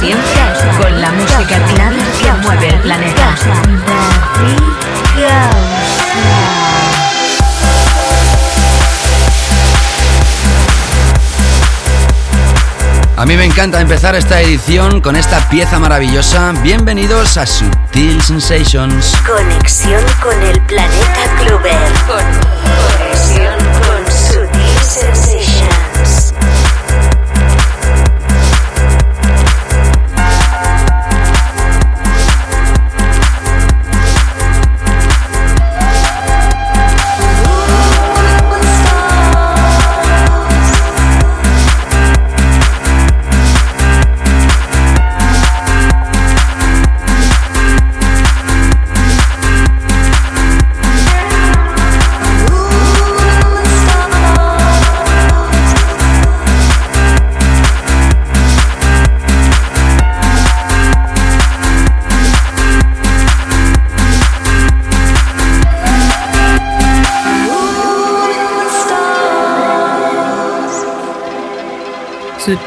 Siempre con la música clave que mueve el planeta. A mí me encanta empezar esta edición con esta pieza maravillosa. Bienvenidos a Sutil Sensations. Conexión con el planeta Clover. Conexión con Sutil Sensations.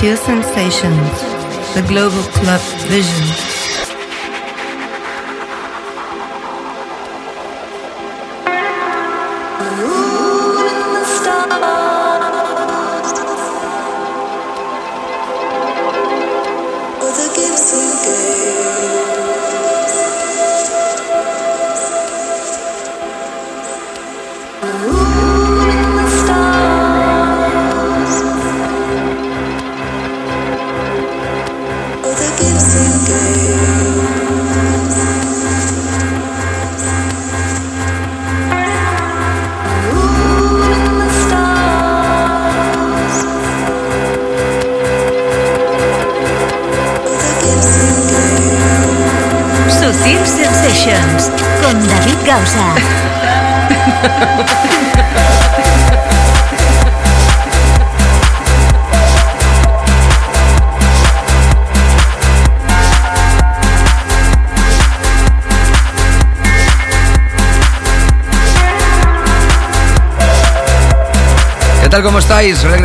Sutil Sensations, the global club vision.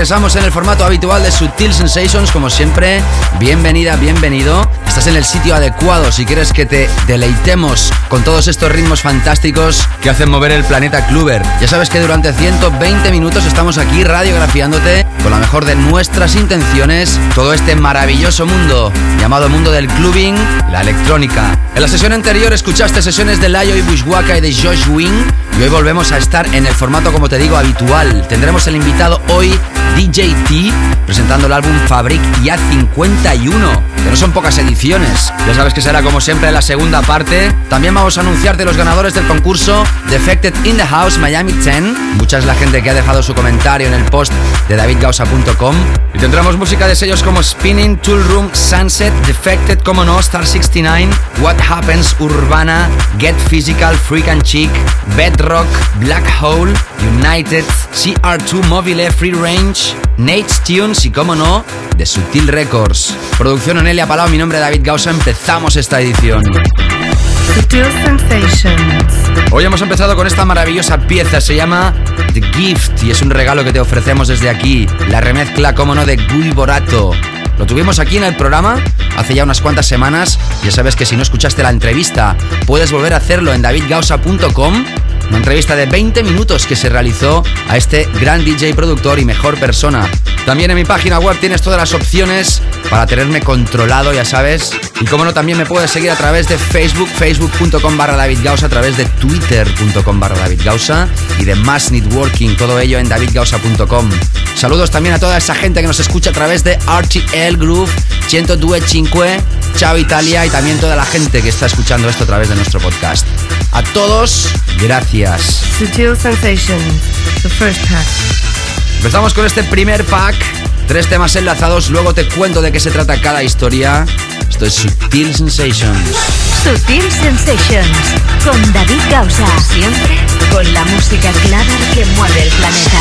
Regresamos en el formato habitual de Sutil Sensations, como siempre. Bienvenida, bienvenido. Estás en el sitio adecuado si quieres que te deleitemos con todos estos ritmos fantásticos que hacen mover el planeta Kluber. Ya sabes que durante 120 minutos estamos aquí radiografiándote con la mejor de nuestras intenciones todo este maravilloso mundo llamado mundo del clubbing, la electrónica. En la sesión anterior escuchaste sesiones de Layo y Bushwaka y de Josh Wing y hoy volvemos a estar en el formato, como te digo, habitual. Tendremos el invitado hoy, DJ T, presentando el álbum Fabric Ya 51, que no son pocas ediciones. Ya sabes que será como siempre la segunda parte. También vamos a anunciarte los ganadores del concurso Defected in the House Miami 10. Mucha es la gente que ha dejado su comentario en el post de Y tendremos música de sellos como Spinning, Tool Room, Sunset, Defected, como no, Star 69, What Happens, Urbana, Get Physical, Freak and Chic, Bedrock, Black Hole, United, CR2 Mobile Free Range, Nate's Tunes y, como no, de Sutil Records. Producción Onelia Palau, mi nombre es David Gausa, empezamos esta edición. Hoy hemos empezado con esta maravillosa pieza, se llama The Gift y es un regalo que te ofrecemos desde aquí, la remezcla, como no, de Guy Borato. Lo tuvimos aquí en el programa hace ya unas cuantas semanas. Ya sabes que si no escuchaste la entrevista, puedes volver a hacerlo en davidgausa.com. Una entrevista de 20 minutos que se realizó a este gran DJ productor y mejor persona. También en mi página web tienes todas las opciones para tenerme controlado, ya sabes. Y como no, también me puedes seguir a través de Facebook, facebook.com barra David a través de twitter.com barra David y de Mass Networking, todo ello en davidgausa.com. Saludos también a toda esa gente que nos escucha a través de RTL Groove, 102.5, Chao Italia y también toda la gente que está escuchando esto a través de nuestro podcast. A todos, gracias. Sutil Sensations, the first pack. Empezamos con este primer pack. Tres temas enlazados, luego te cuento de qué se trata cada historia. Esto es Sutil Sensations. Sutil Sensations con David Gausa. Siempre con la música clara que mueve el planeta.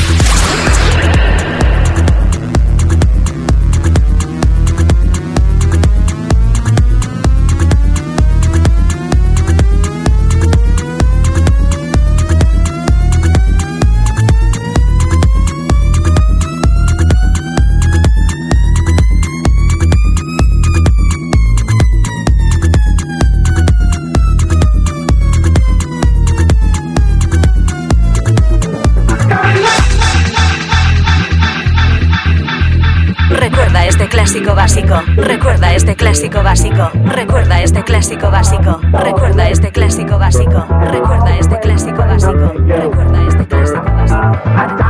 Recuerda este clásico básico. Recuerda este clásico básico. Recuerda este clásico básico. Recuerda este clásico básico. Recuerda este clásico básico.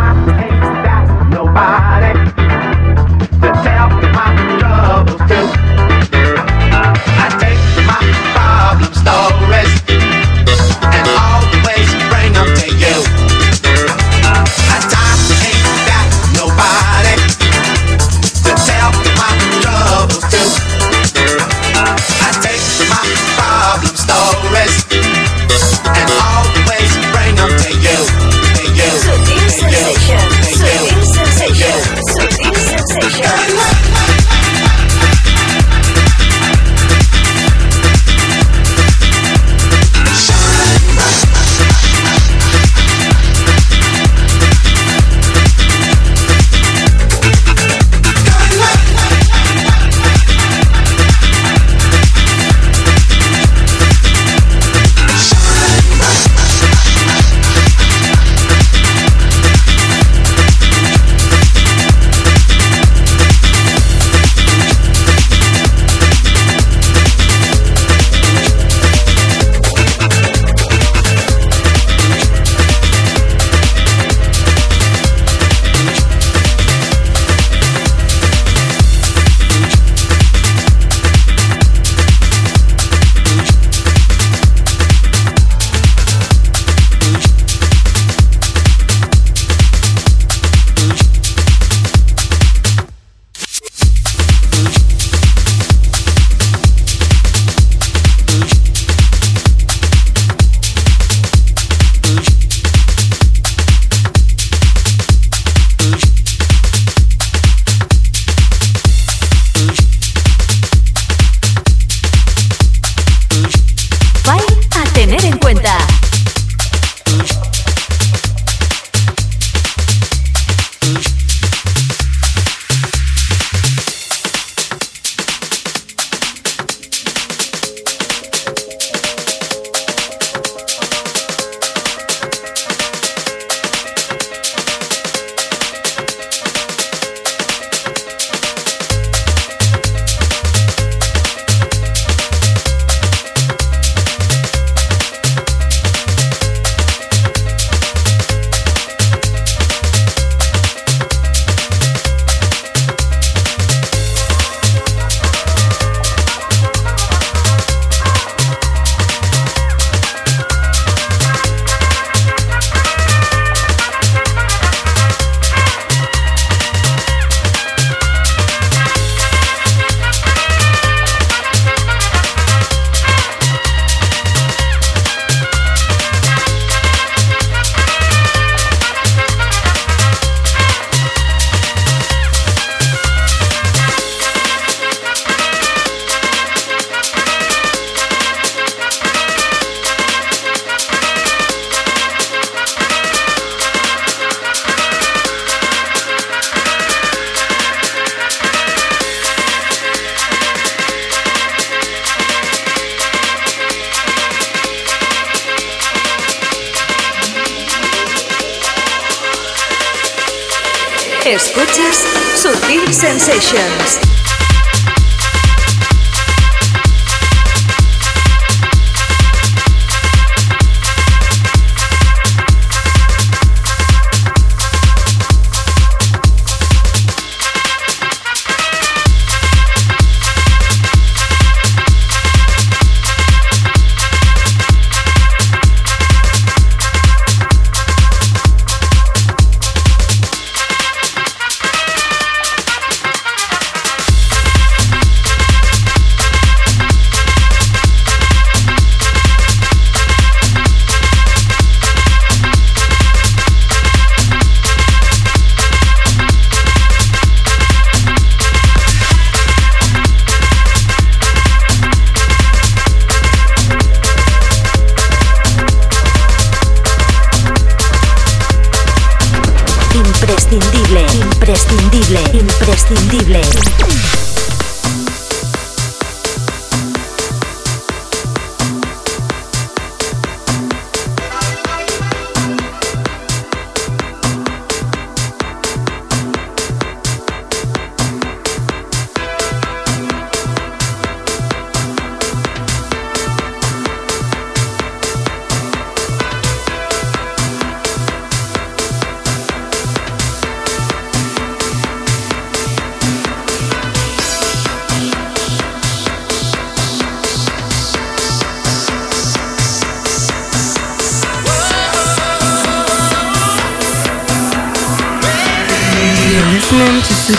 Escuchas Sutil Sensations.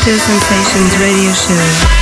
Sutil Sensations radio show.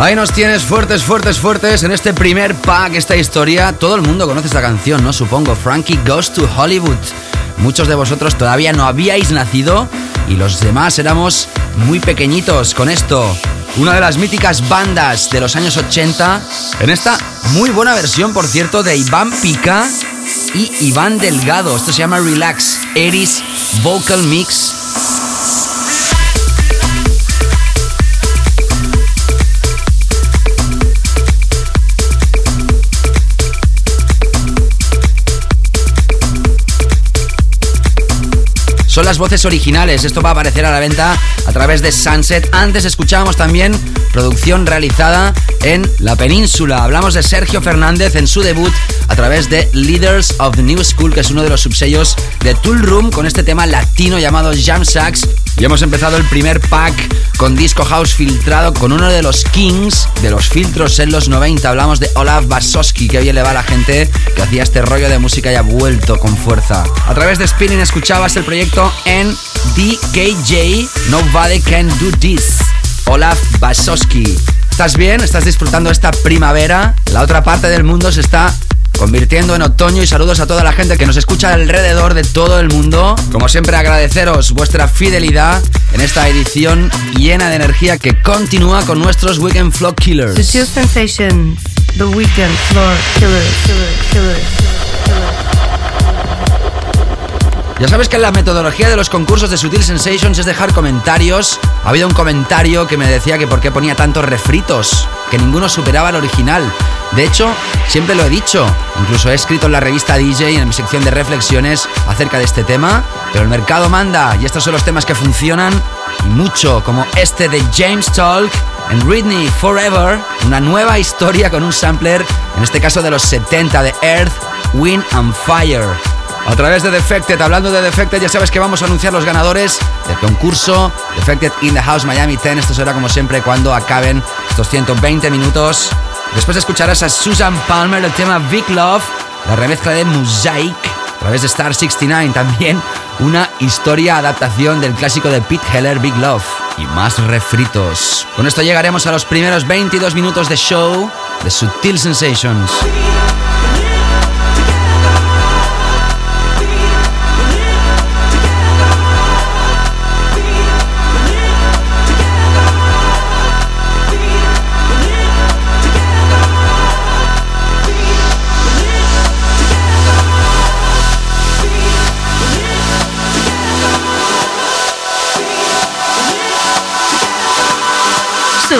Ahí nos tienes fuertes, fuertes, fuertes en este primer pack, esta historia. Todo el mundo conoce esta canción, ¿no? Supongo. Frankie Goes to Hollywood. Muchos de vosotros todavía no habíais nacido y los demás éramos muy pequeñitos con esto. Una de las míticas bandas de los años 80. En esta muy buena versión, por cierto, de Iván Pica y Iván Delgado. Esto se llama Relax. Eris Vocal Mix son las voces originales. Esto va a aparecer a la venta a través de Sunset. Antes escuchábamos también producción realizada en la península. Hablamos de Sergio Fernández en su debut a través de Leaders of the New School, que es uno de los subsellos de Tool Room, con este tema latino llamado Jam Sacks. Y hemos empezado el primer pack con Disco House filtrado con uno de los kings de los filtros en los 90. Hablamos de Olaf Basowski, que bien le va a la gente que hacía este rollo de música y ha vuelto con fuerza. A través de Spinning escuchabas el proyecto en DKJ Nobody Can Do This. Olaf Basowski. ¿Estás bien? ¿Estás disfrutando esta primavera? La otra parte del mundo se está convirtiendo en otoño y saludos a toda la gente que nos escucha alrededor de todo el mundo. Como siempre agradeceros vuestra fidelidad en esta edición llena de energía que continúa con nuestros Weekend Flow Killers. Sensations, the Weekend Floor Killers. Ya sabes que la metodología de los concursos de Sutil Sensations es dejar comentarios. Ha habido un comentario que me decía que por qué ponía tantos refritos, que ninguno superaba el original. De hecho, siempre lo he dicho, incluso he escrito en la revista DJ en mi sección de reflexiones acerca de este tema, pero el mercado manda y estos son los temas que funcionan y mucho, como este de James Talk en Whitney Forever, una nueva historia con un sampler, en este caso de los 70 de Earth, Wind and Fire. A través de Defected, hablando de Defected, ya sabes que vamos a anunciar los ganadores del concurso Defected in the House Miami 10. Esto será como siempre cuando acaben estos 120 minutos. Después escucharás a Susan Palmer el tema Big Love, la remezcla de Mosaic a través de Star 69 también una historia adaptación del clásico de Pete Heller Big Love y más refritos. Con esto llegaremos a los primeros 22 minutos de show de Sutil Sensations.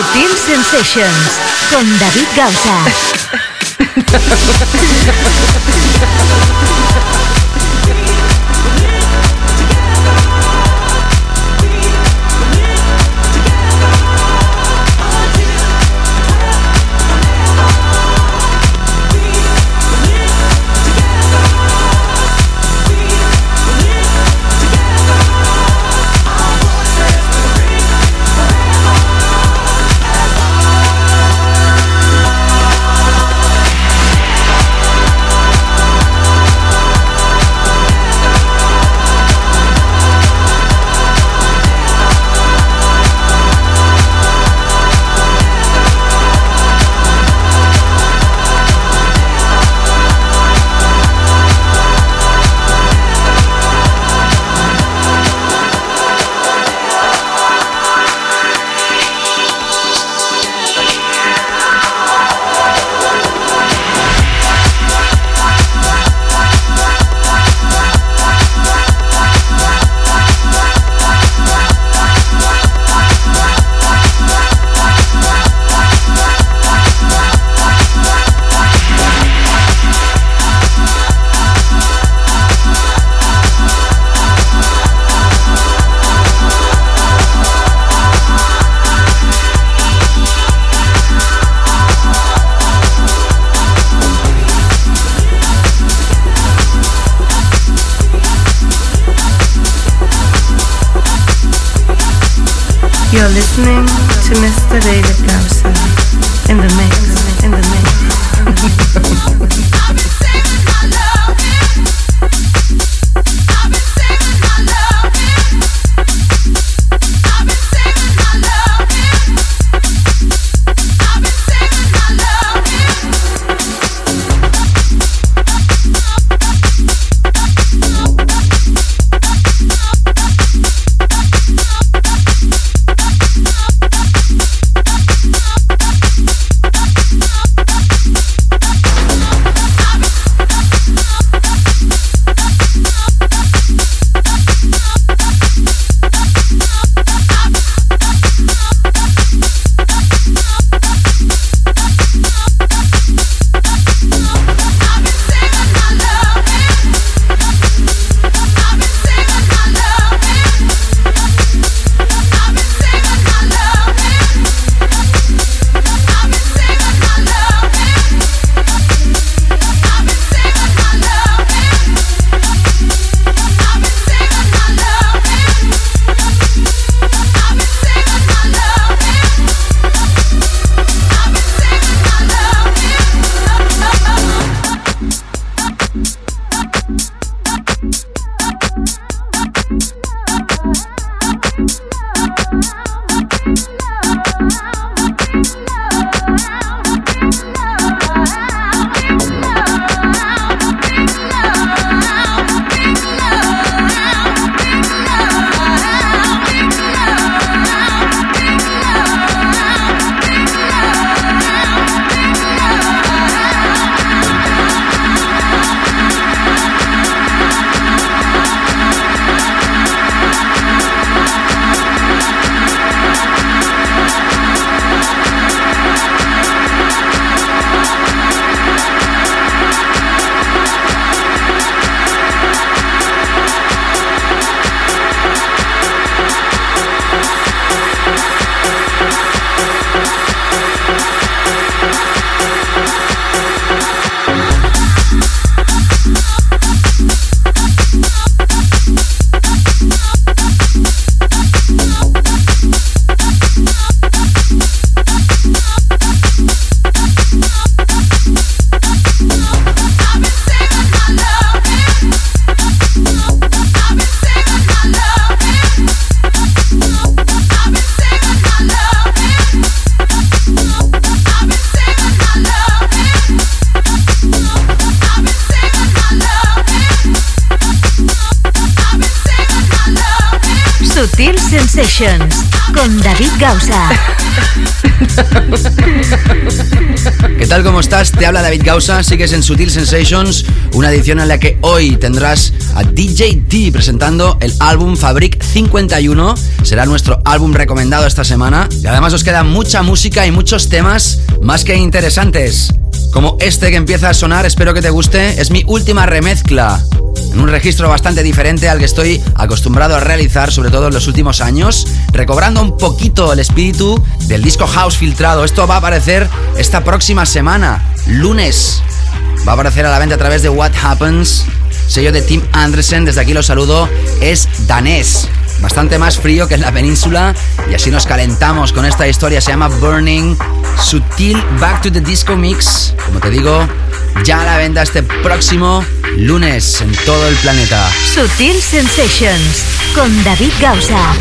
Sutil Sensations con David Gausa. Te habla David Gausa, sigues en Sutil Sensations, una edición en la que hoy tendrás a DJ T presentando el álbum Fabric 51. Será nuestro álbum recomendado esta semana. Y además os queda mucha música y muchos temas más que interesantes. Como este que empieza a sonar, espero que te guste. Es mi última remezcla en un registro bastante diferente al que estoy acostumbrado a realizar, sobre todo en los últimos años, recobrando un poquito el espíritu del disco House filtrado. Esto va a aparecer esta próxima semana, lunes. Va a aparecer a la venta a través de What Happens, sello de Tim Anderson. Desde aquí lo saludo, es danés bastante más frío que en la península y así nos calentamos con esta historia, se llama Burning, Sutil Back to the Disco Mix, como te digo, ya a la venta este próximo lunes en todo el planeta. Sutil Sensations con David Gausa.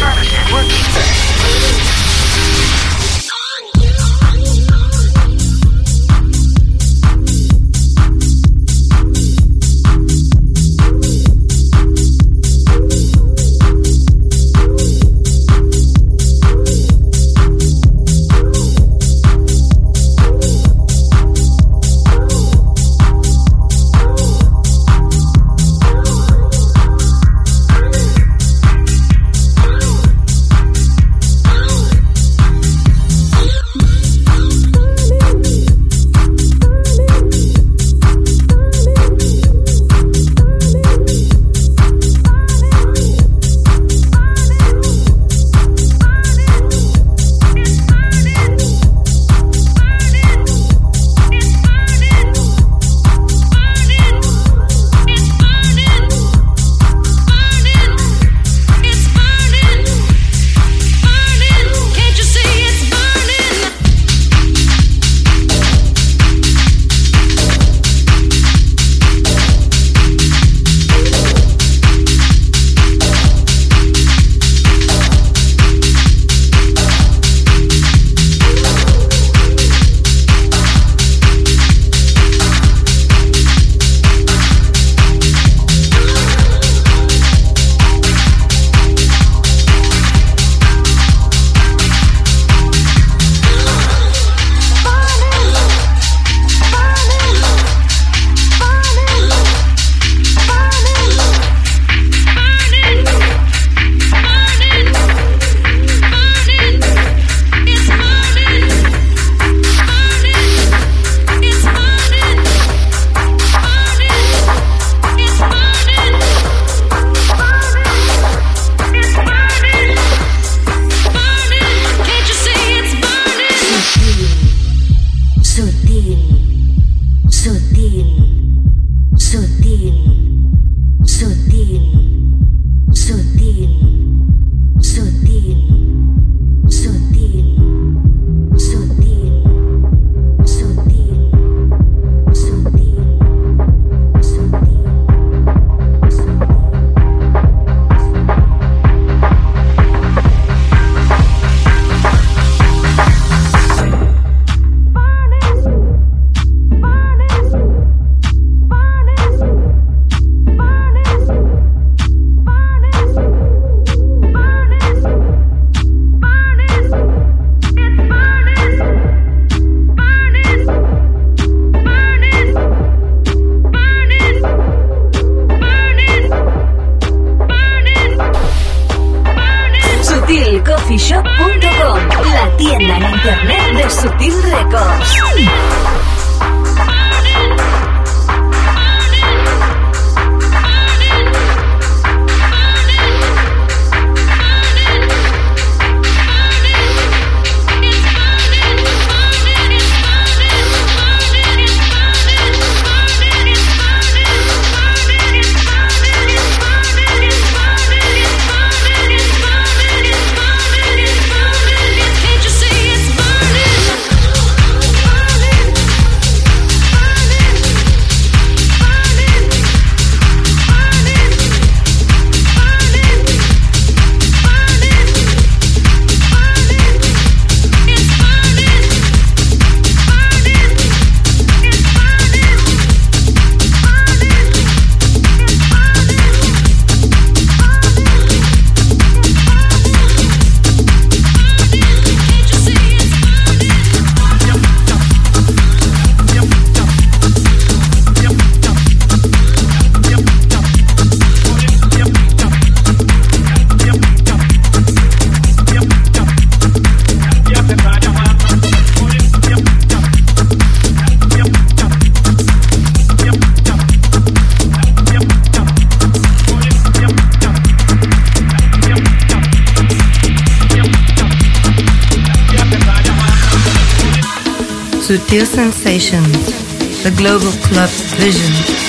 Sutil Sensations, the global club vision.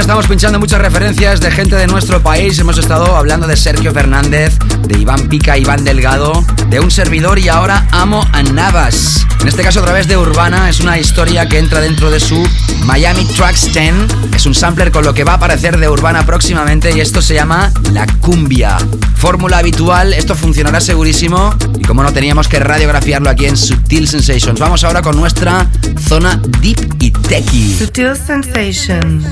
Estamos pinchando muchas referencias de gente de nuestro país. Hemos estado hablando de Sergio Fernández, de Iván Pica, Iván Delgado, de un servidor y ahora Amo a Navas. En este caso a través de Urbana, es una historia que entra dentro de su Miami Tracks 10. Es un sampler con lo que va a aparecer de Urbana próximamente y esto se llama La Cumbia. Fórmula habitual, esto funcionará segurísimo y como no teníamos que radiografiarlo aquí en Sutil Sensations. Vamos ahora con nuestra zona deep y techy. Sutil Sensations.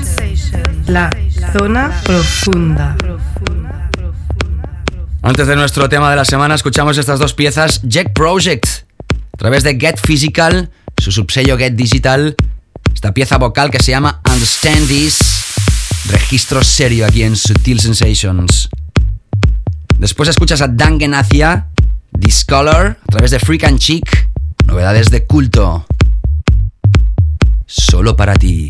La zona profunda. Antes de nuestro tema de la semana, escuchamos estas dos piezas: Jack Project, a través de Get Physical, su subsello Get Digital. Esta pieza vocal que se llama Understand This, registro serio aquí en Sutil Sensations. Después escuchas a Dan Genacia, Discolor, a través de Freak and Chic, novedades de culto. Solo para ti.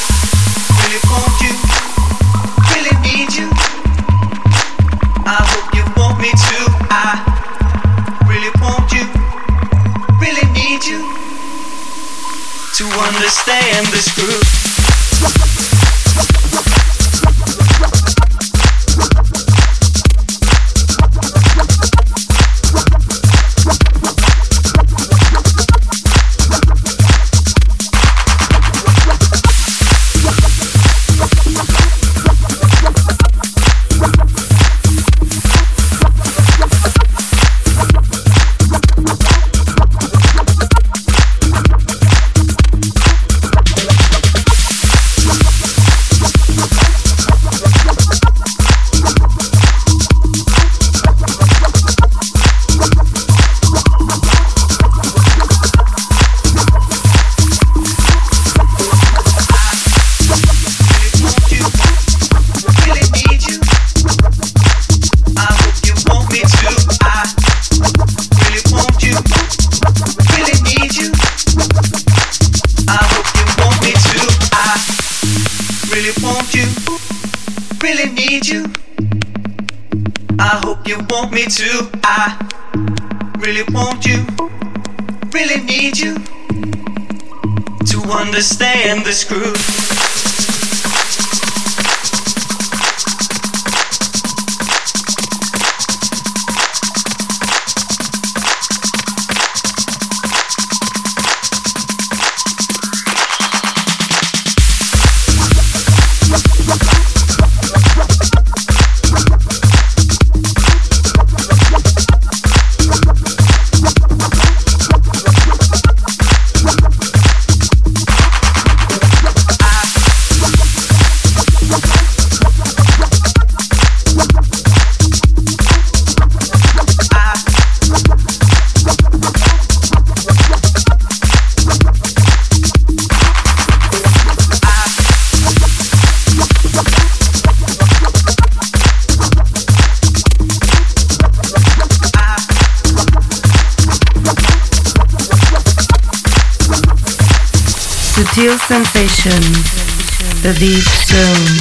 understand this groove. Deep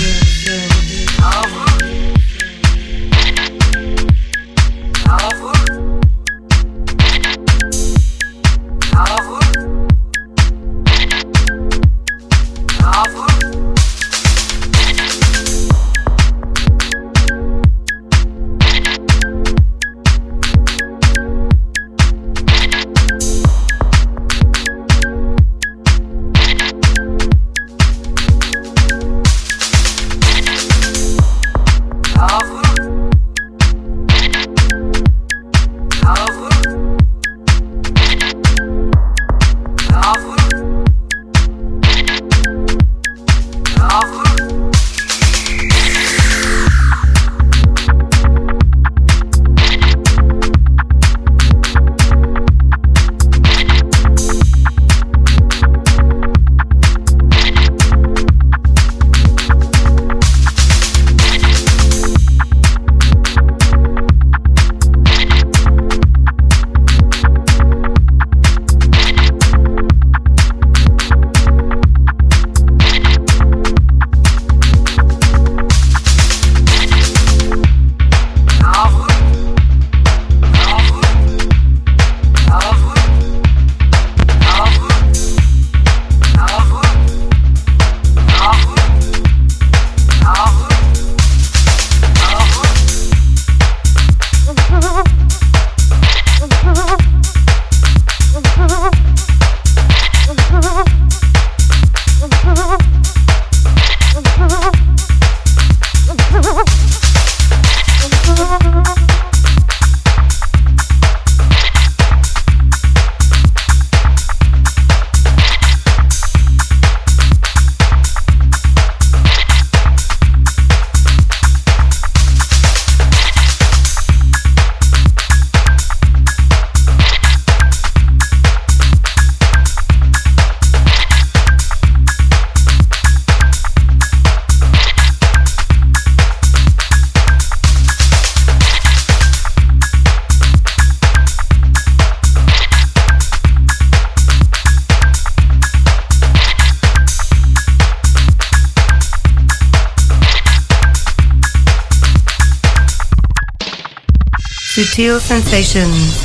Sutil Sensations.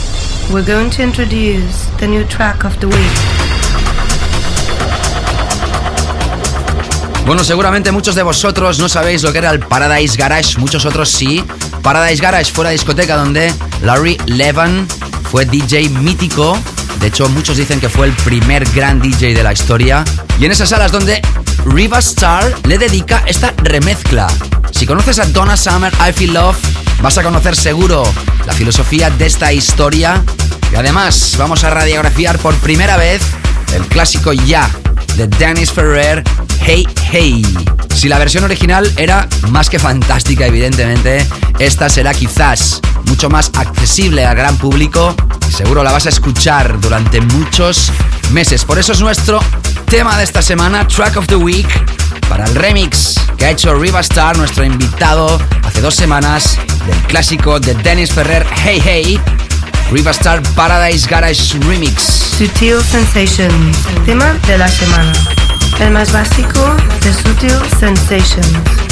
We're going to introduce the new track of the week. Bueno, seguramente muchos de vosotros no sabéis lo que era el Paradise Garage, muchos otros sí. Paradise Garage fue la discoteca donde Larry Levan fue DJ mítico. De hecho, muchos dicen que fue el primer gran DJ de la historia. Y en esas salas donde Riva Star le dedica esta remezcla. Si conoces a Donna Summer, I Feel Love, vas a conocer seguro la filosofía de esta historia. Y además vamos a radiografiar por primera vez el clásico ya de Dennis Ferrer, Hey Hey. Si la versión original era más que fantástica, evidentemente, esta será quizás mucho más accesible al gran público. Seguro la vas a escuchar durante muchos meses. Por eso es nuestro tema de esta semana, Track of the Week, para el remix que ha hecho Riva Star, nuestro invitado, hace dos semanas del clásico de Dennis Ferrer, Hey Hey, Riva Star Paradise Garage Remix. Sutil Sensations, tema de la semana. El más básico de Sutil Sensations.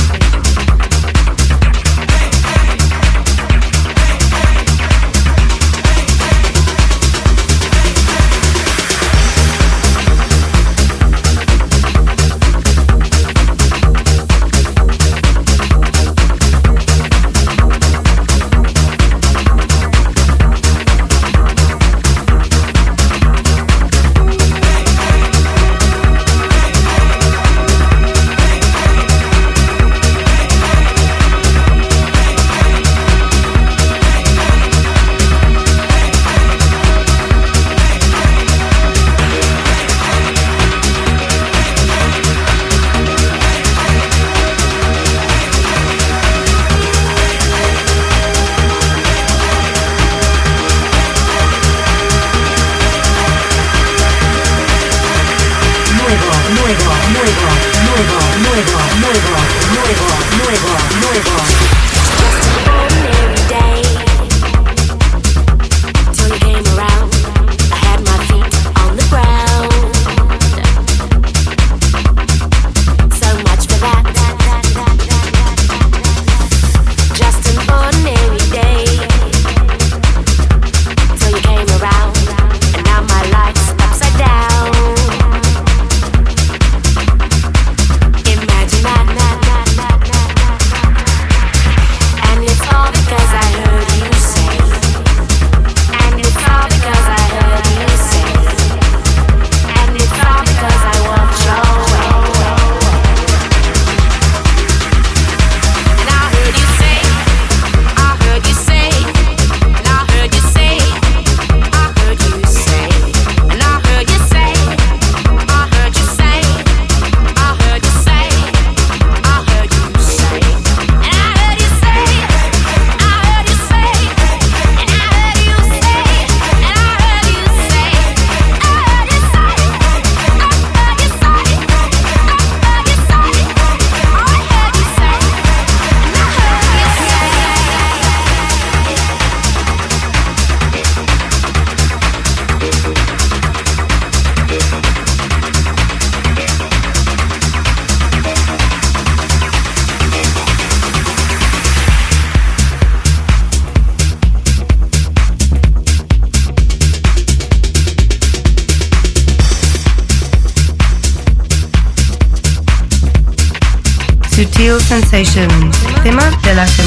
Sensations, tema de la.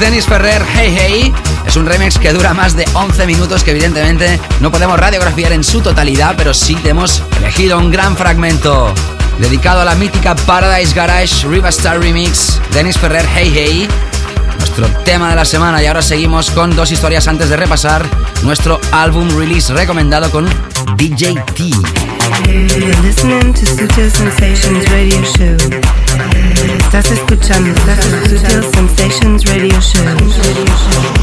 Dennis Ferrer, Hey Hey. Es un remix que dura más de 11 minutos que evidentemente no podemos radiografiar en su totalidad, pero sí hemos elegido un gran fragmento dedicado a la mítica Paradise Garage Riva Star Remix, Dennis Ferrer, Hey Hey. Nuestro tema de la semana y ahora seguimos con dos historias antes de repasar nuestro álbum release recomendado con DJ T. Estás escuchando Sutil Sensations Radio Show.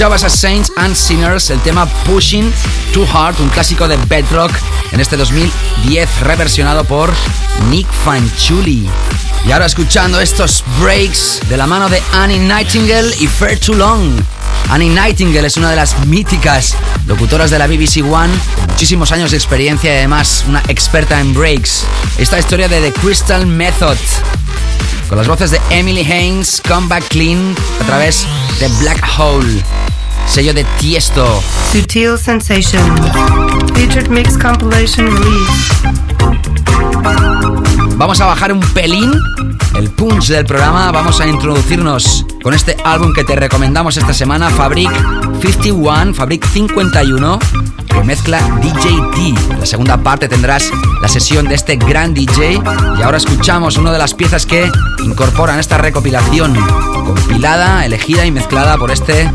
Escuchabas a Saints and Sinners, el tema Pushing Too Hard, un clásico de Bedrock en este 2010 reversionado por Nick Fanchuli. Y ahora escuchando estos breaks de la mano de Annie Nightingale y Fair Too Long. Annie Nightingale es una de las míticas locutoras de la BBC One, muchísimos años de experiencia y además una experta en breaks. Esta historia de The Crystal Method, con las voces de Emily Haynes, Come Back Clean, a través de Black Hole sello de Tiesto. Sutil Sensation, featured mix compilation release. Vamos a bajar un pelín el punch del programa. Vamos a introducirnos con este álbum que te recomendamos esta semana, Fabric 51, Fabric 51, que mezcla DJT. En la segunda parte tendrás la sesión de este gran DJ y ahora escuchamos una de las piezas que incorporan esta recopilación, compilada, elegida y mezclada por este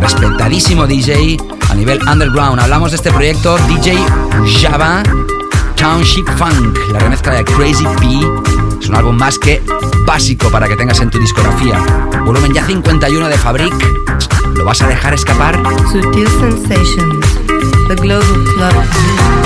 respetadísimo DJ a nivel underground. Hablamos de este proyecto DJ Java Township Funk, la remezcla de Crazy P. Es un álbum más que básico para que tengas en tu discografía. Volumen ya 51 de Fabric. ¿Lo vas a dejar escapar? Sutil Sensations, The Global Club.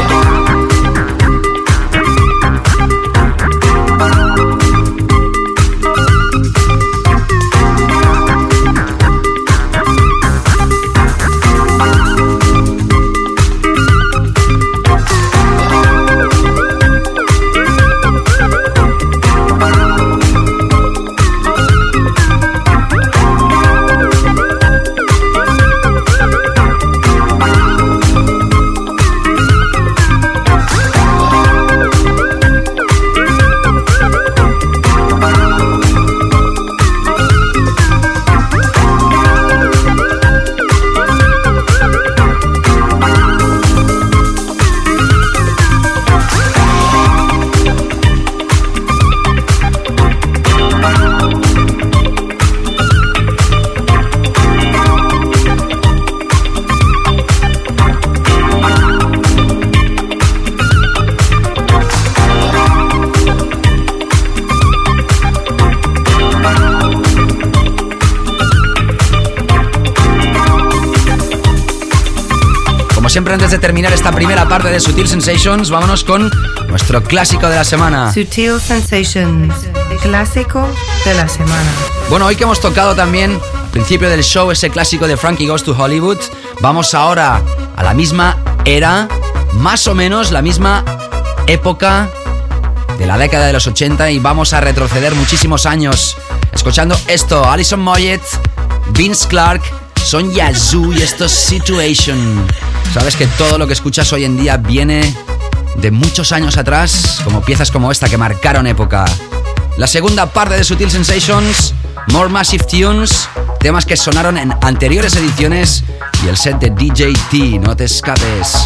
Siempre antes de terminar esta primera parte de Sutil Sensations, vámonos con nuestro clásico de la semana. Sutil Sensations, clásico de la semana. Bueno, hoy que hemos tocado también principio del show ese clásico de Frankie Goes to Hollywood, vamos ahora a la misma era, más o menos la misma época de la década de los 80 y vamos a retroceder muchísimos años escuchando esto, Alison Moyet, Vince Clark, Son Yazoo y esto es Situation. Sabes que todo lo que escuchas hoy en día viene de muchos años atrás, como piezas como esta que marcaron época. La segunda parte de Sutil Sensations, More Massive Tunes, temas que sonaron en anteriores ediciones y el set de DJ T, no te escapes.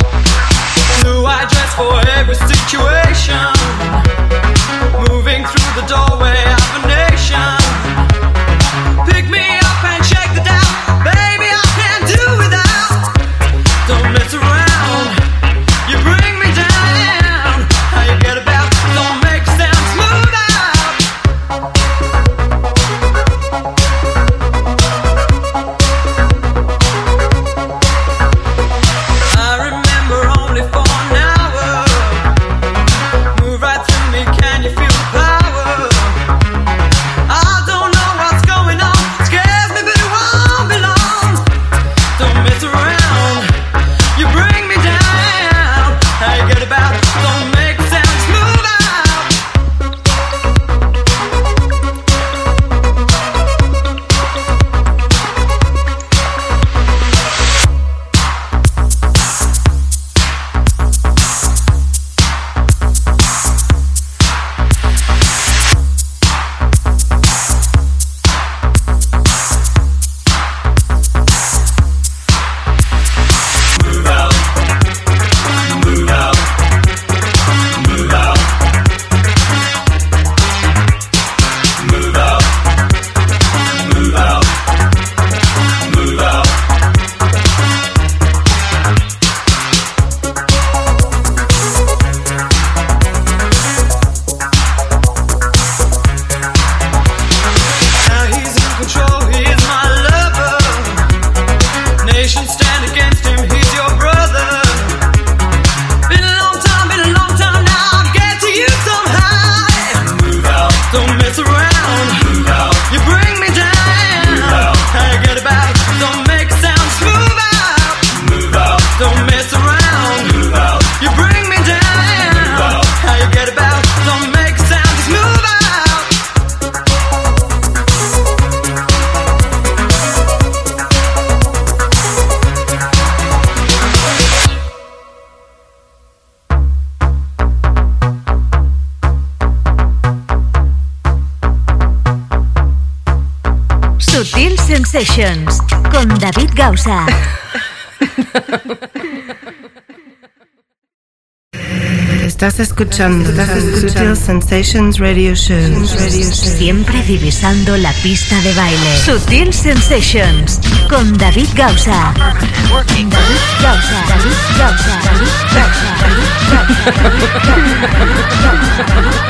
Estás escuchando, Sutil Sensations Radio Show. Siempre divisando la pista de baile. Sutil Sensations con David Gausa. David Gausa. David Gausa. David Gausa.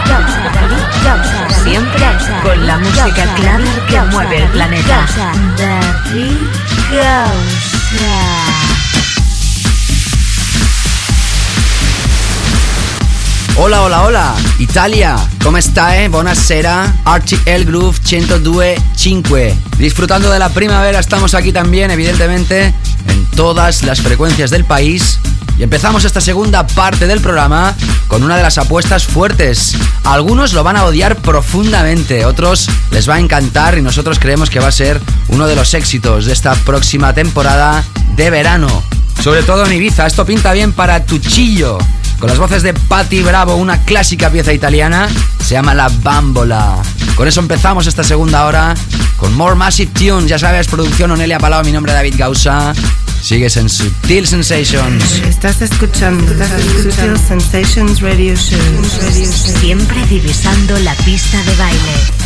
David Gausa. Siempre con la música clave que mueve el planeta. David Gausa. Hola, hola, hola, Italia, come stai? Buonasera, RTL Groove 102.5. Disfrutando de la primavera, estamos aquí también, evidentemente, en todas las frecuencias del país. Y empezamos esta segunda parte del programa con una de las apuestas fuertes. Algunos lo van a odiar profundamente, otros les va a encantar y nosotros creemos que va a ser uno de los éxitos de esta próxima temporada de verano. Sobre todo en Ibiza, esto pinta bien para Tuchillo con las voces de Patti Bravo, una clásica pieza italiana, se llama La Bambola. Con eso empezamos esta segunda hora con More Massive Tunes, ya sabes, producción Onelia Palau, mi nombre es David Gausa. Sigues en Sutil Sensations. Estás escuchando, Sutil Sensations Radio Show. Siempre divisando la pista de baile.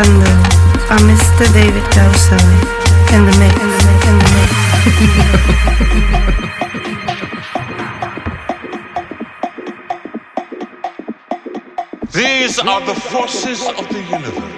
Estás escuchando Mr. David Gausa en the mix, in the mix, in the mix. These are the forces of the universe.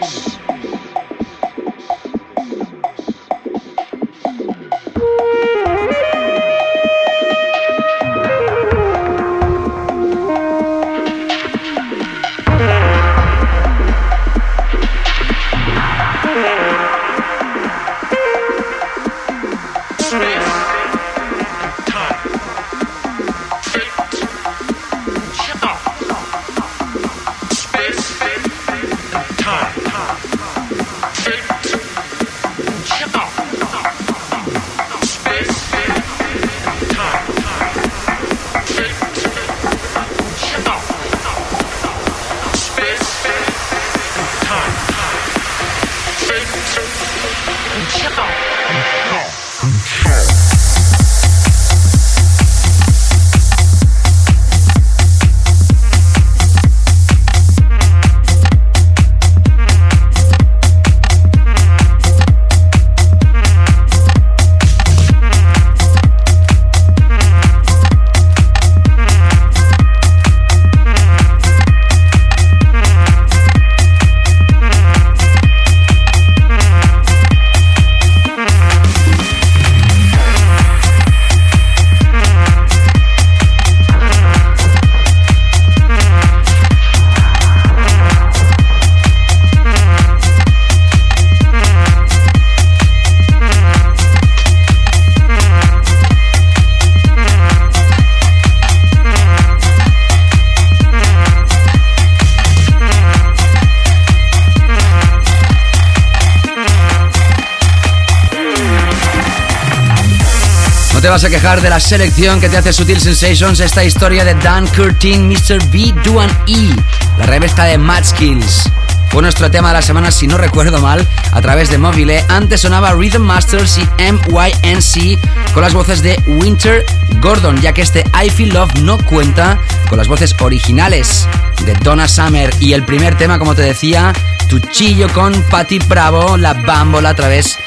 Vas a quejar de la selección que te hace Sutil Sensations esta historia de Dan Curtin, Mr. B, Duan E, la revista de Mad Skills. Fue nuestro tema de la semana, si no recuerdo mal, a través de Mobile. Antes sonaba Rhythm Masters y MYNC con las voces de Winter Gordon, ya que este I Feel Love no cuenta con las voces originales de Donna Summer. Y el primer tema, como te decía, Tuchillo con Patty Bravo, la bambola a través de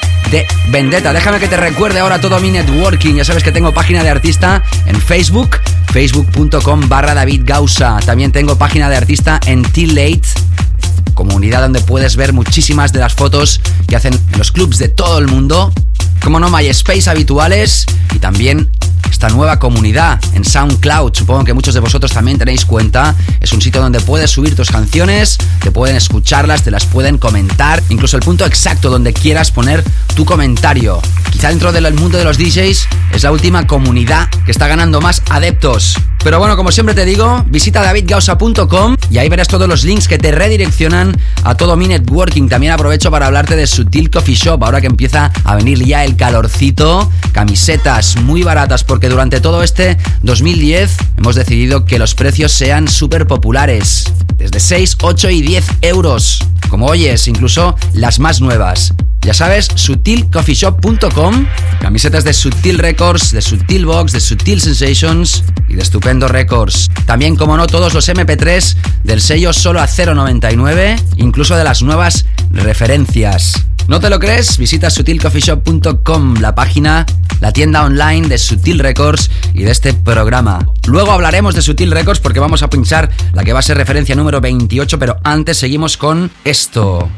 Vendetta. Déjame que te recuerde ahora todo mi networking. Ya sabes que tengo página de artista en Facebook, facebook.com barra David Gausa. También tengo página de artista en T-Late, comunidad donde puedes ver muchísimas de las fotos que hacen los clubs de todo el mundo. Como no, MySpace habituales y también esta nueva comunidad en SoundCloud. Supongo que muchos de vosotros también tenéis cuenta. Es un sitio donde puedes subir tus canciones, te pueden escucharlas, te las pueden comentar, incluso el punto exacto donde quieras poner tu comentario. Quizá dentro del mundo de los DJs es la última comunidad que está ganando más adeptos. Pero bueno, como siempre te digo, visita davidgausa.com y ahí verás todos los links que te redireccionan a todo mi networking. También aprovecho para hablarte de Sutil Coffee Shop, ahora que empieza a venir ya el calorcito. Camisetas muy baratas porque durante todo este 2010 hemos decidido que los precios sean súper populares. Desde 6, 8 y 10 euros. Como oyes, incluso las más nuevas. Ya sabes, sutilcoffeeshop.com, camisetas de Sutil Records, de Sutil Box, de Sutil Sensations y de Estupendo Records. También, como no, todos los MP3 del sello solo a 0.99, incluso de las nuevas referencias. ¿No te lo crees? Visita sutilcoffeeshop.com, la página, la tienda online de Sutil Records y de este programa. Luego hablaremos de Sutil Records porque vamos a pinchar la que va a ser referencia número 28, pero antes seguimos con esto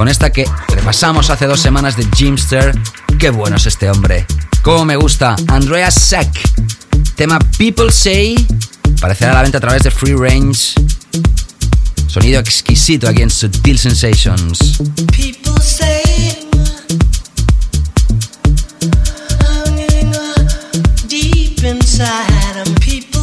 con esta que repasamos hace dos semanas de Jimster. Qué bueno es este hombre. Cómo me gusta. Andrea Sack. Tema People Say. Aparecerá a la venta a través de Free Range. Sonido exquisito aquí en Sutil Sensations. People say inside people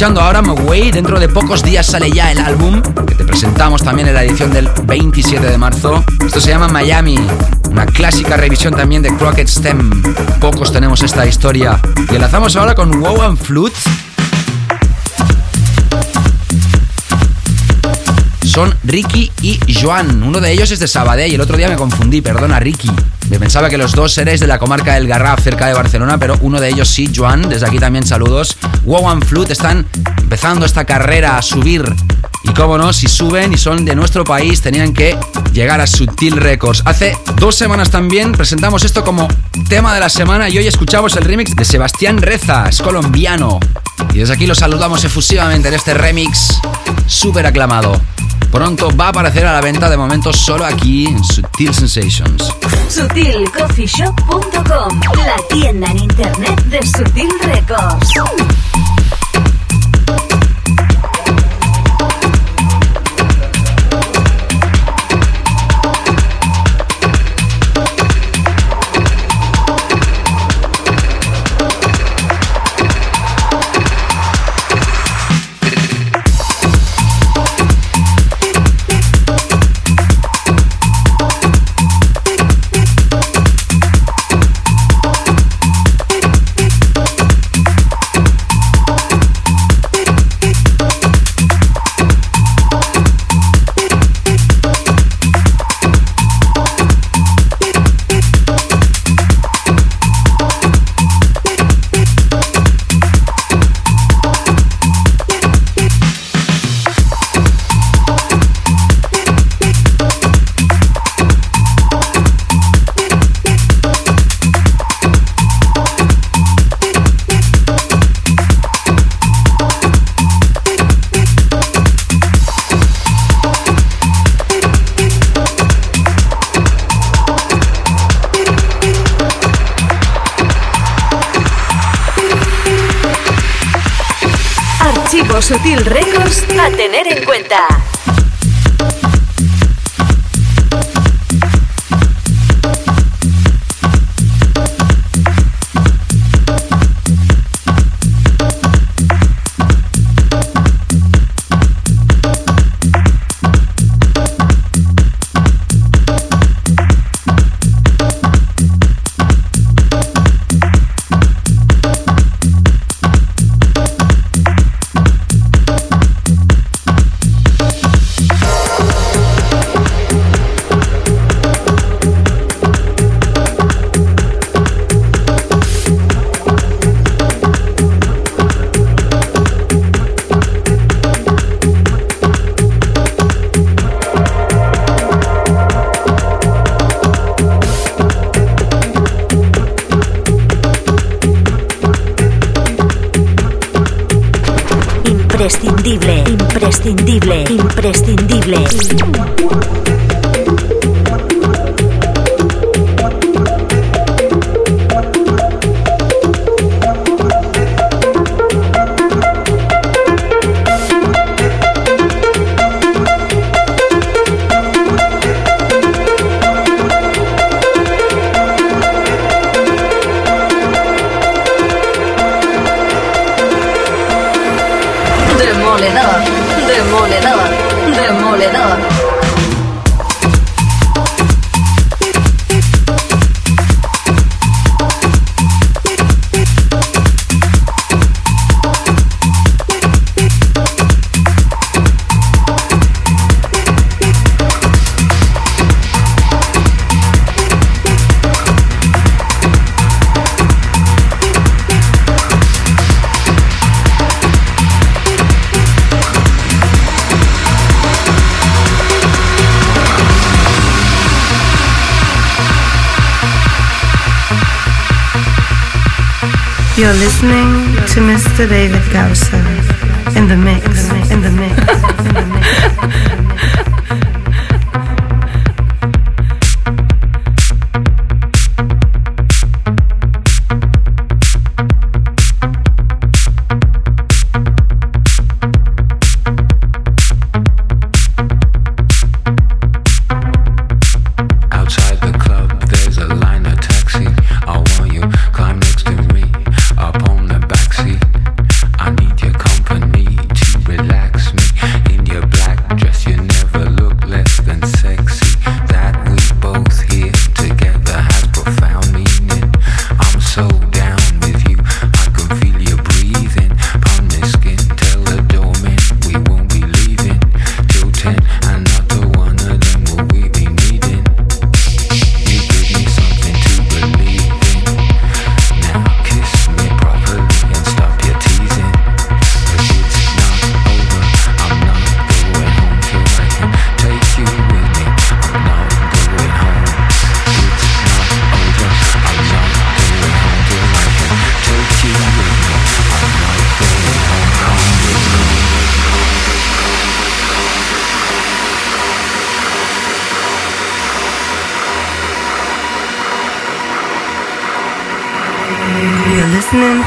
escuchando ahora Mogwai. Dentro de pocos días sale ya el álbum que te presentamos también en la edición del 27 de marzo. Esto se llama Miami, una clásica revisión también de Crockett Stem. Pocos tenemos esta historia. Y enlazamos ahora con Wow and Flute son Ricky y Joan. Uno de ellos es de Sabadell y el otro día me confundí, perdona Ricky. Me pensaba que los dos seréis de la comarca del Garraf, cerca de Barcelona, pero uno de ellos sí, Joan. Desde aquí también saludos. Wow Flute están empezando esta carrera a subir. Y cómo no, si suben y son de nuestro país, tenían que llegar a Sutil Records. Hace dos semanas también presentamos esto como tema de la semana y hoy escuchamos el remix de Sebastián Reza, es colombiano. Y desde aquí lo saludamos efusivamente en este remix súper aclamado. Pronto va a aparecer a la venta de momento solo aquí en Sutil Sensations. SutilCoffeeShop.com, la tienda en internet de Sutil Records.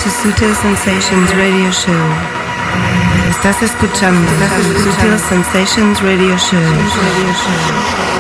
To Sutil Sensations Radio Show. Estás escuchando Sutil Sensations Radio Show. Radio Show.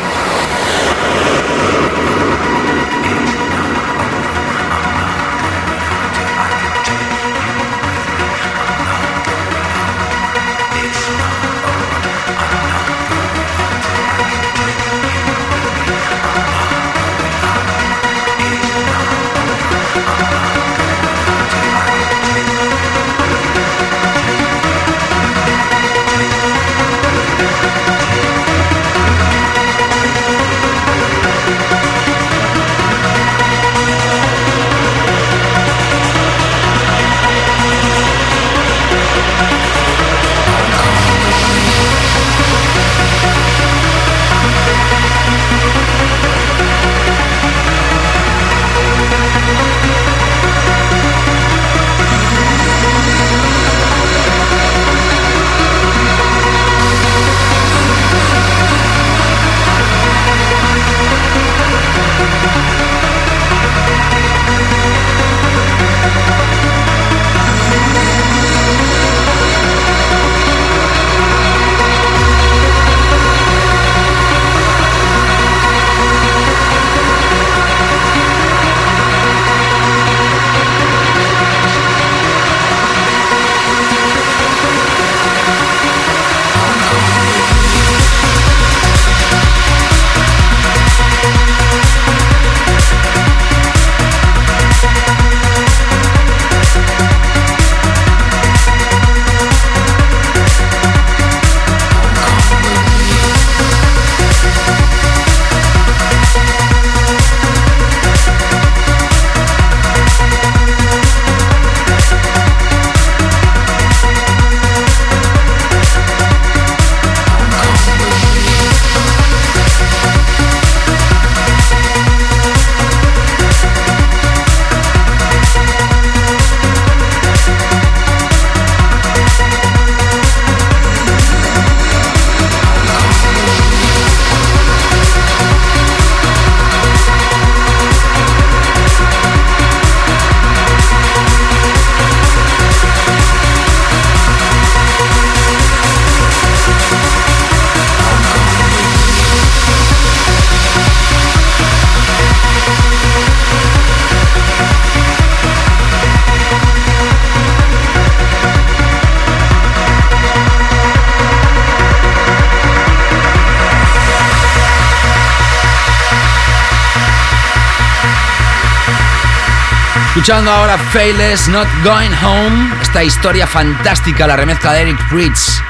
Escuchando ahora Fayless Not Going Home, esta historia fantástica, la remezcla de Eric Fritz,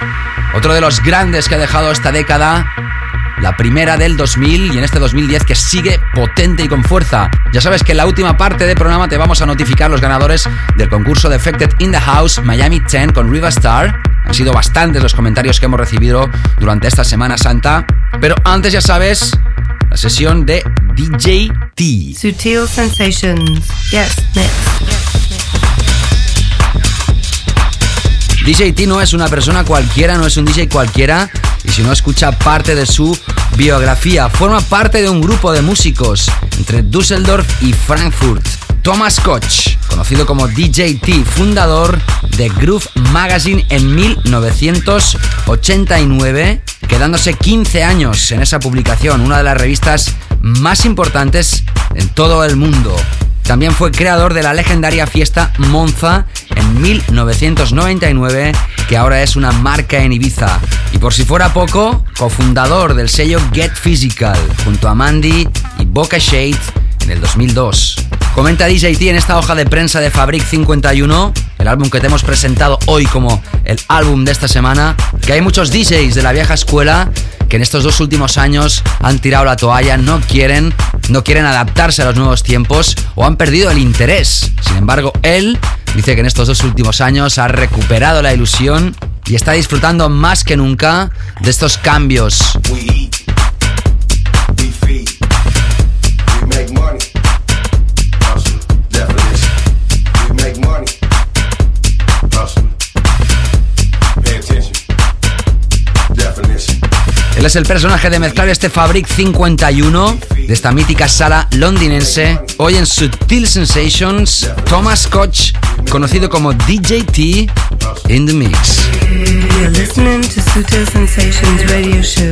otro de los grandes que ha dejado esta década, la primera del 2000 y en este 2010 que sigue potente y con fuerza. Ya sabes que en la última parte del programa te vamos a notificar los ganadores del concurso de Affected in the House Miami 10 con Riva Star. Han sido bastantes los comentarios que hemos recibido durante esta Semana Santa, pero antes ya sabes, la sesión de DJ T. Sutil Sensations. Yes, DJ T no es una persona cualquiera, no es un DJ cualquiera. Y si no escucha parte de su biografía, forma parte de un grupo de músicos entre Düsseldorf y Frankfurt. Thomas Koch, conocido como DJ T, fundador de Groove Magazine en 1989, quedándose 15 años en esa publicación, una de las revistas más importantes en todo el mundo. También fue creador de la legendaria fiesta Monza en 1999, que ahora es una marca en Ibiza. Y por si fuera poco, cofundador del sello Get Physical, junto a Mandy y Boca Shade en el 2002. Comenta DJT en esta hoja de prensa de Fabric 51, el álbum que te hemos presentado hoy como el álbum de esta semana, que hay muchos DJs de la vieja escuela que en estos dos últimos años han tirado la toalla, no quieren, no quieren adaptarse a los nuevos tiempos o han perdido el interés. Sin embargo, él dice que en estos dos últimos años ha recuperado la ilusión y está disfrutando más que nunca de estos cambios. Él es el personaje de mezclar este Fabric 51 de esta mítica sala londinense. Hoy en Sutil Sensations, Thomas Koch, conocido como DJ T, in the mix. You're listening to Sutil Sensations Radio Show.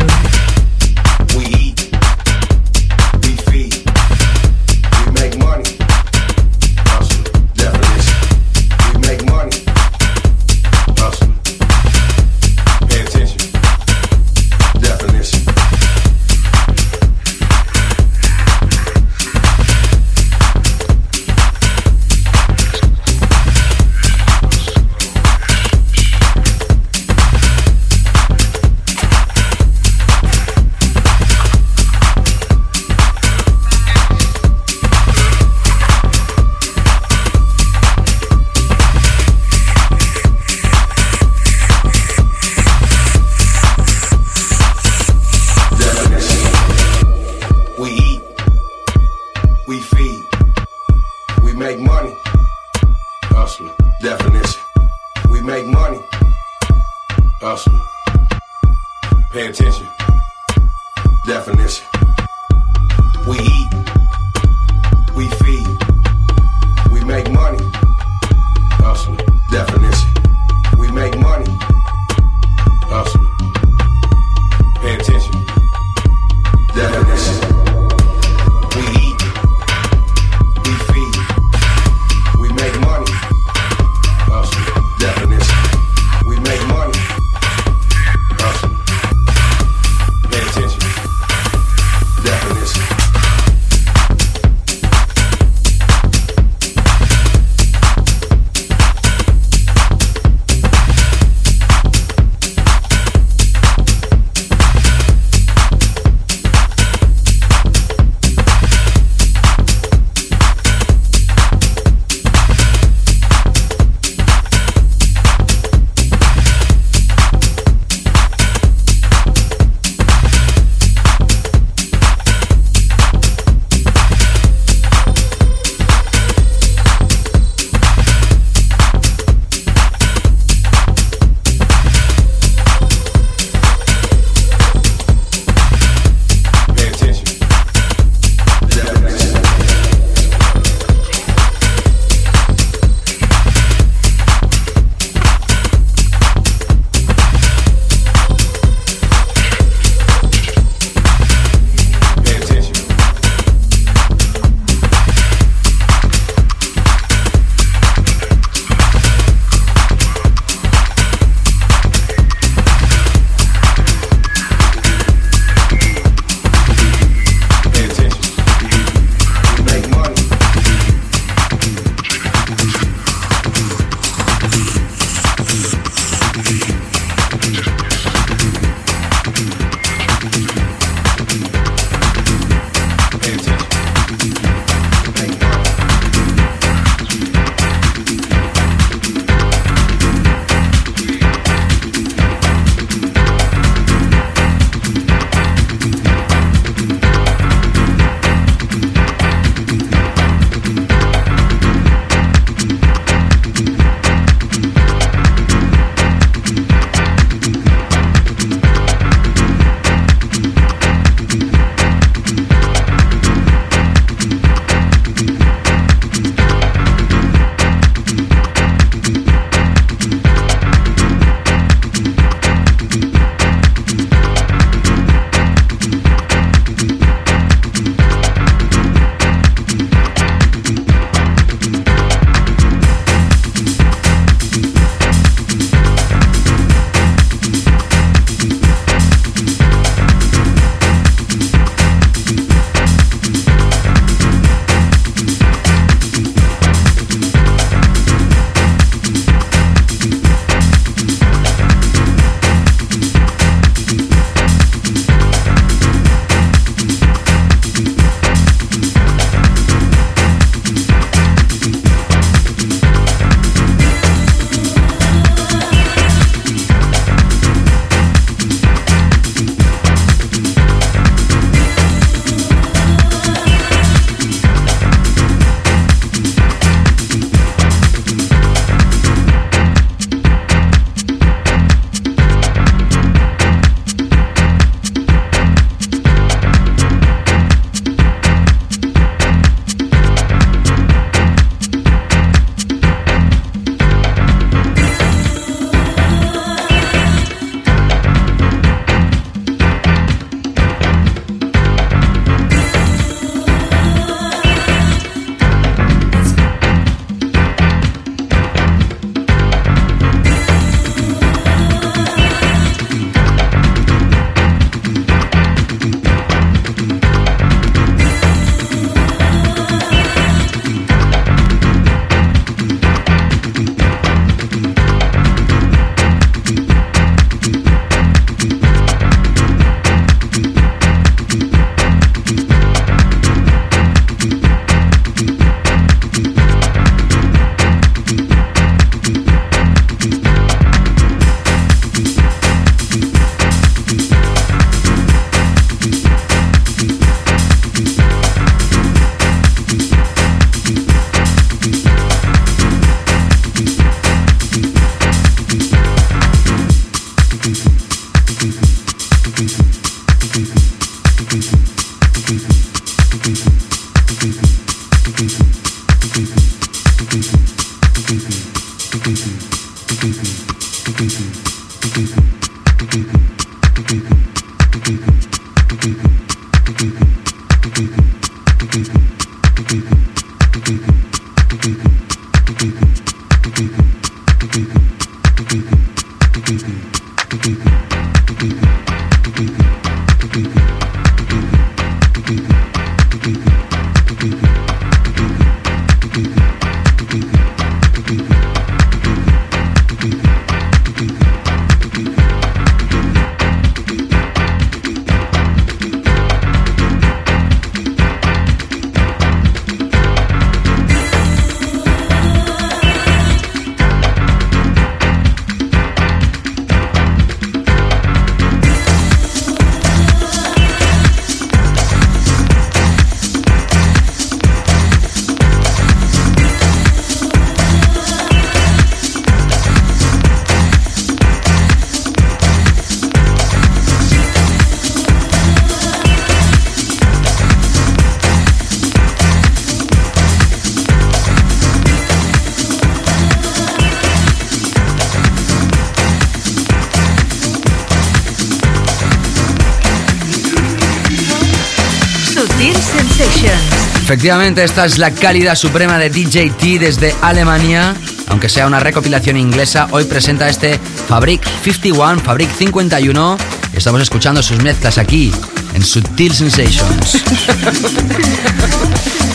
Efectivamente, esta es la calidad suprema de DJT desde Alemania. Aunque sea una recopilación inglesa, hoy presenta este Fabric 51, Fabric 51. Estamos escuchando sus mezclas aquí en Subtil Sensations.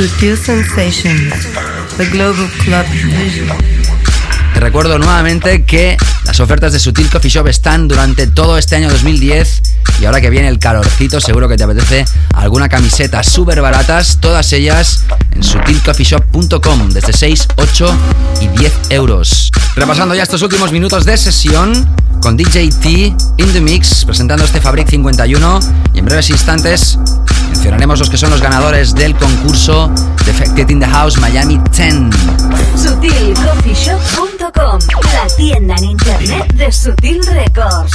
Sutil Sensations, the Global Club Vision. Te recuerdo nuevamente que las ofertas de Sutil Coffee Shop están durante todo este año 2010 y ahora que viene el calorcito seguro que te apetece alguna camiseta súper baratas, todas ellas en sutilcoffeeshop.com desde 6, 8 y 10 euros. Repasando ya estos últimos minutos de sesión con DJ T in the mix presentando este Fabric 51 y en breves instantes mencionaremos los que son los ganadores del concurso Defected in the House Miami 10. SutilCoffeeShop.com, la tienda en internet de Sutil Records.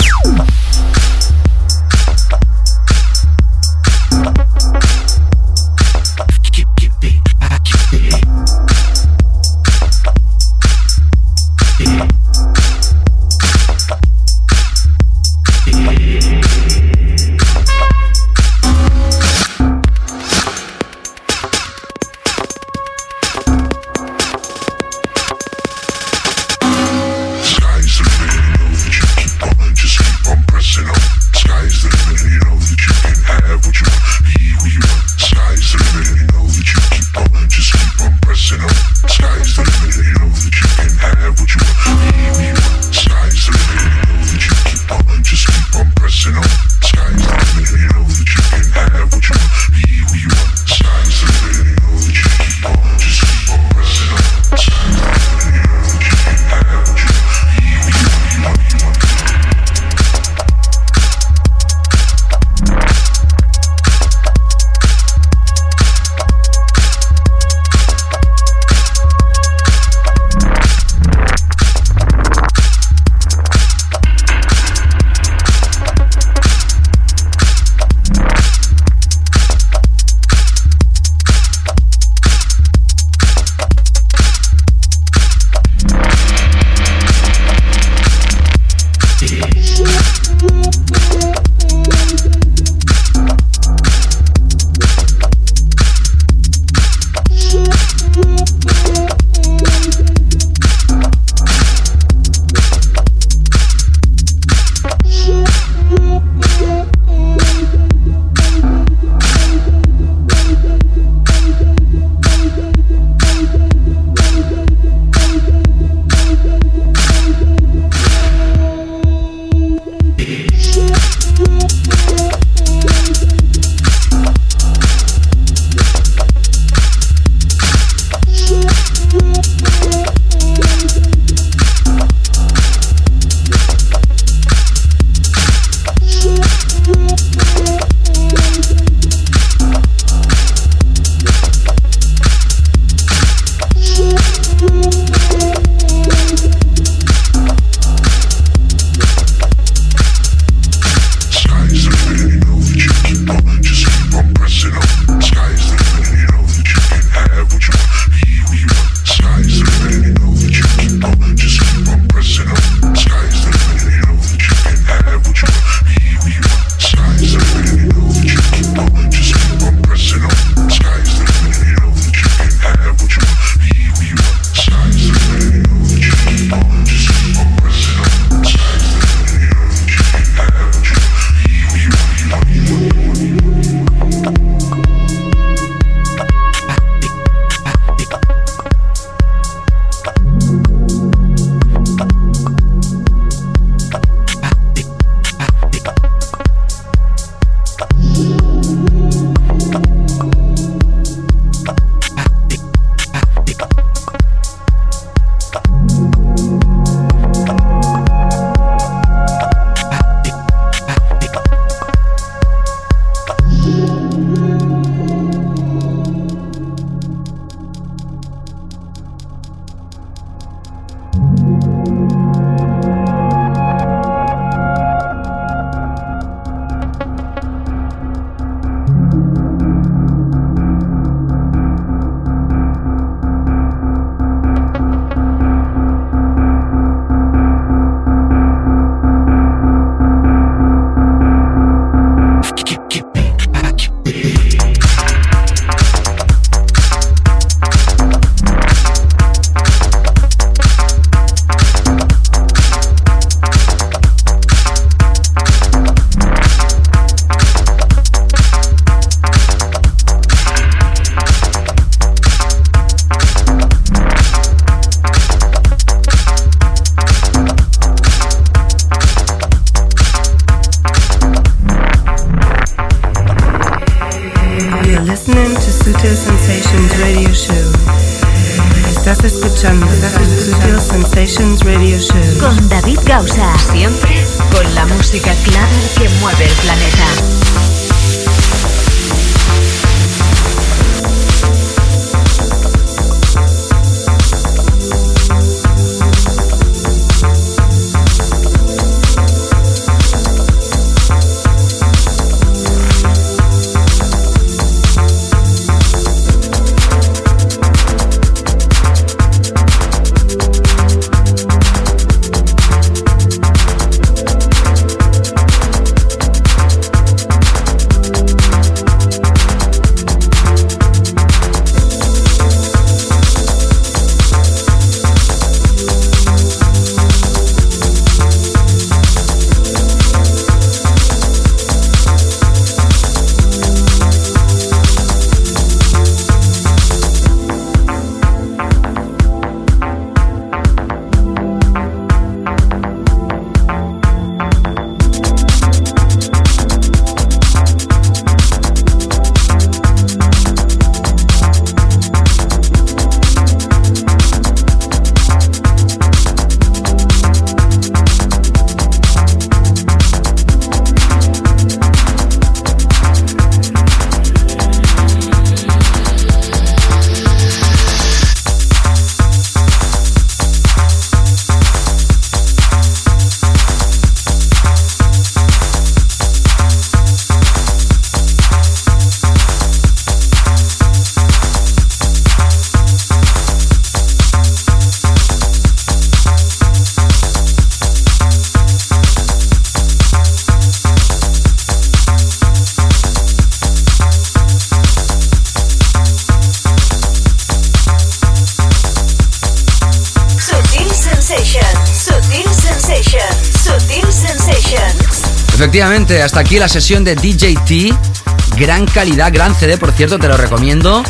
Efectivamente, hasta aquí la sesión de DJT. Gran calidad, gran CD, por cierto, te lo recomiendo.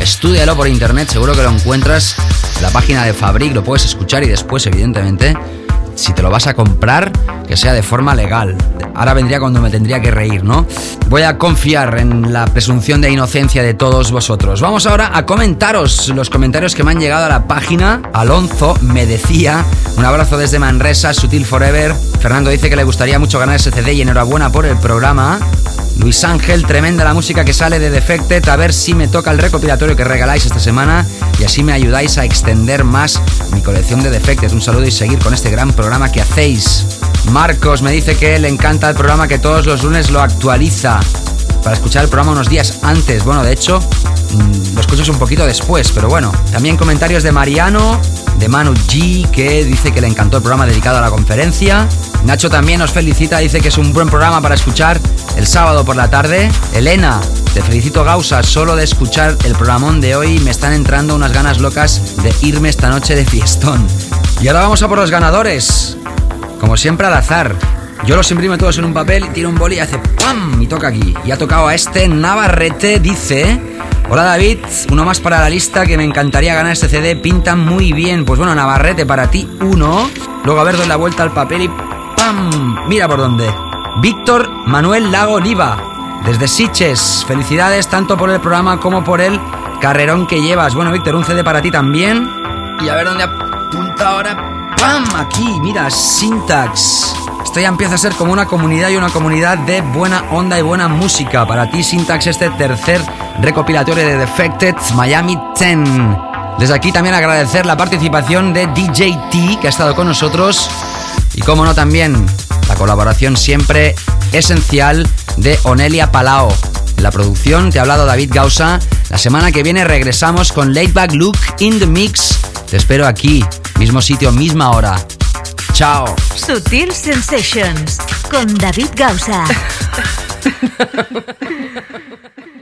Estúdialo por internet, seguro que lo encuentras. La página de Fabric, lo puedes escuchar y después, evidentemente, si te lo vas a comprar, que sea de forma legal. Ahora vendría cuando me tendría que reír, ¿no? Voy a confiar en la presunción de inocencia de todos vosotros. Vamos ahora a comentaros los comentarios que me han llegado a la página. Alonso me decía, un abrazo desde Manresa, Sutil Forever. Fernando dice que le gustaría mucho ganar ese CD y enhorabuena por el programa. Luis Ángel, tremenda la música que sale de Defected. A ver si me toca el recopilatorio que regaláis esta semana y así me ayudáis a extender más mi colección de Defected. Un saludo y seguir con este gran programa que hacéis. Marcos me dice que le encanta el programa que todos los lunes lo actualiza para escuchar el programa unos días antes. Bueno, de hecho, mm, lo escuchas un poquito después, pero bueno. También comentarios de Mariano, de Manu G, que dice que le encantó el programa dedicado a la conferencia. Nacho también nos felicita, dice que es un buen programa para escuchar el sábado por la tarde. Elena, te felicito Gausa, solo de escuchar el programón de hoy me están entrando unas ganas locas de irme esta noche de fiestón. Y ahora vamos a por los ganadores. Como siempre al azar. Yo los imprimo todos en un papel, tiro un boli y hace ¡pam! y toca aquí. Y ha tocado a este Navarrete, dice... Hola David, uno más para la lista que me encantaría ganar este CD, pinta muy bien. Pues bueno, Navarrete para ti, uno. Luego a ver, doy la vuelta al papel y ¡pam! Mira por dónde. Víctor Manuel Lago Oliva, desde Siches. Felicidades tanto por el programa como por el carrerón que llevas. Bueno, Víctor, un CD para ti también. Y a ver dónde apunta ahora. ¡Pam! Aquí, mira, Syntax. Esto ya empieza a ser como una comunidad y una comunidad de buena onda y buena música. Para ti, Syntax, este tercer recopilatorio de Defected Miami 10. Desde aquí también agradecer la participación de DJ T, que ha estado con nosotros. Y como no, también la colaboración siempre esencial de Onelia Palao. En la producción te ha hablado David Gausa. La semana que viene regresamos con Laidback Look in the Mix. Te espero aquí, mismo sitio, misma hora. Chao. Sutil Sensations con David Gausa.